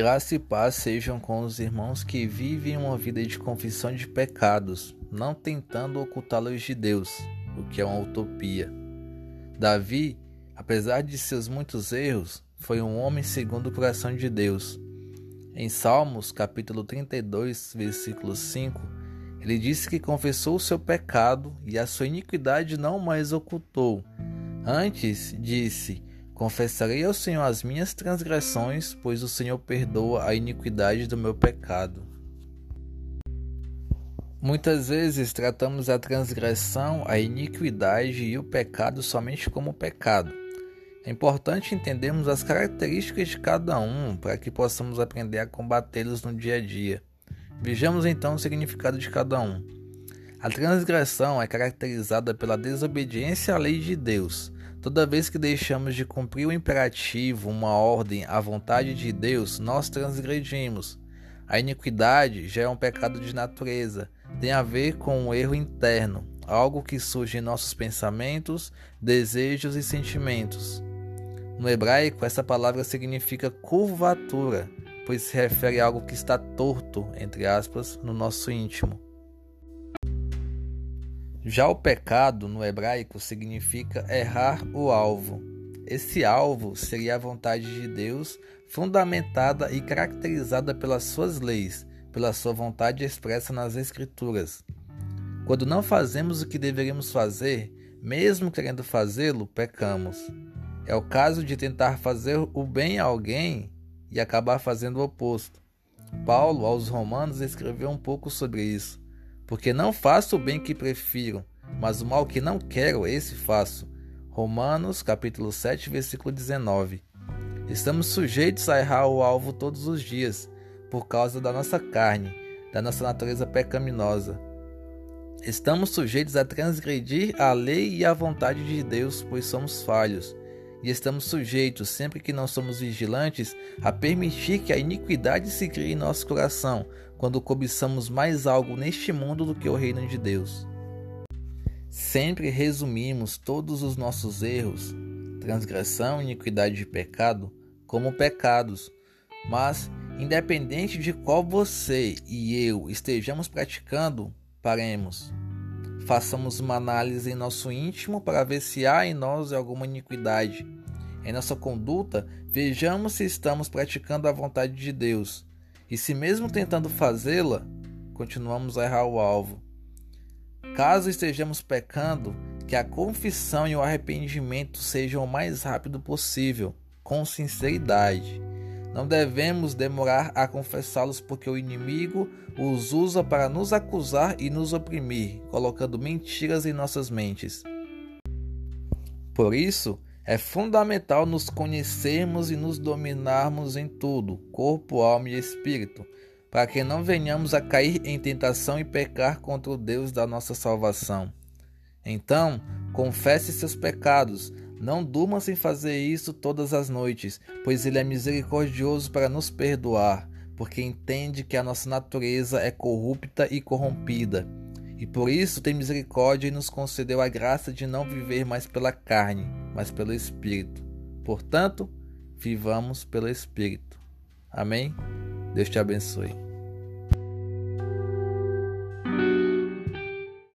Graça e paz sejam com os irmãos que vivem uma vida de confissão de pecados, não tentando ocultá-los de Deus, o que é uma utopia. Davi, apesar de seus muitos erros, foi um homem segundo o coração de Deus. Em Salmos, capítulo 32, versículo 5, ele disse que confessou o seu pecado e a sua iniquidade não mais ocultou. Antes, disse: Confessarei ao Senhor as minhas transgressões, pois o Senhor perdoa a iniquidade do meu pecado. Muitas vezes tratamos a transgressão, a iniquidade e o pecado somente como pecado. É importante entendermos as características de cada um para que possamos aprender a combatê-los no dia a dia. Vejamos então o significado de cada um. A transgressão é caracterizada pela desobediência à lei de Deus Toda vez que deixamos de cumprir o imperativo, uma ordem, a vontade de Deus, nós transgredimos. A iniquidade já é um pecado de natureza, tem a ver com um erro interno, algo que surge em nossos pensamentos, desejos e sentimentos. No hebraico, essa palavra significa curvatura, pois se refere a algo que está torto, entre aspas, no nosso íntimo. Já o pecado no hebraico significa errar o alvo. Esse alvo seria a vontade de Deus, fundamentada e caracterizada pelas suas leis, pela sua vontade expressa nas Escrituras. Quando não fazemos o que deveríamos fazer, mesmo querendo fazê-lo, pecamos. É o caso de tentar fazer o bem a alguém e acabar fazendo o oposto. Paulo, aos Romanos, escreveu um pouco sobre isso porque não faço o bem que prefiro, mas o mal que não quero, esse faço. Romanos, capítulo 7, versículo 19. Estamos sujeitos a errar o alvo todos os dias, por causa da nossa carne, da nossa natureza pecaminosa. Estamos sujeitos a transgredir a lei e a vontade de Deus, pois somos falhos e estamos sujeitos, sempre que não somos vigilantes, a permitir que a iniquidade se crie em nosso coração, quando cobiçamos mais algo neste mundo do que o reino de Deus. Sempre resumimos todos os nossos erros, transgressão, iniquidade e pecado, como pecados, mas, independente de qual você e eu estejamos praticando, paremos Façamos uma análise em nosso íntimo para ver se há em nós alguma iniquidade. Em nossa conduta, vejamos se estamos praticando a vontade de Deus. E se, mesmo tentando fazê-la, continuamos a errar o alvo. Caso estejamos pecando, que a confissão e o arrependimento sejam o mais rápido possível, com sinceridade. Não devemos demorar a confessá-los, porque o inimigo os usa para nos acusar e nos oprimir, colocando mentiras em nossas mentes. Por isso, é fundamental nos conhecermos e nos dominarmos em tudo, corpo, alma e espírito, para que não venhamos a cair em tentação e pecar contra o Deus da nossa salvação. Então, confesse seus pecados, não durma sem fazer isso todas as noites, pois Ele é misericordioso para nos perdoar, porque entende que a nossa natureza é corrupta e corrompida. E por isso tem misericórdia e nos concedeu a graça de não viver mais pela carne, mas pelo Espírito. Portanto, vivamos pelo Espírito. Amém? Deus te abençoe.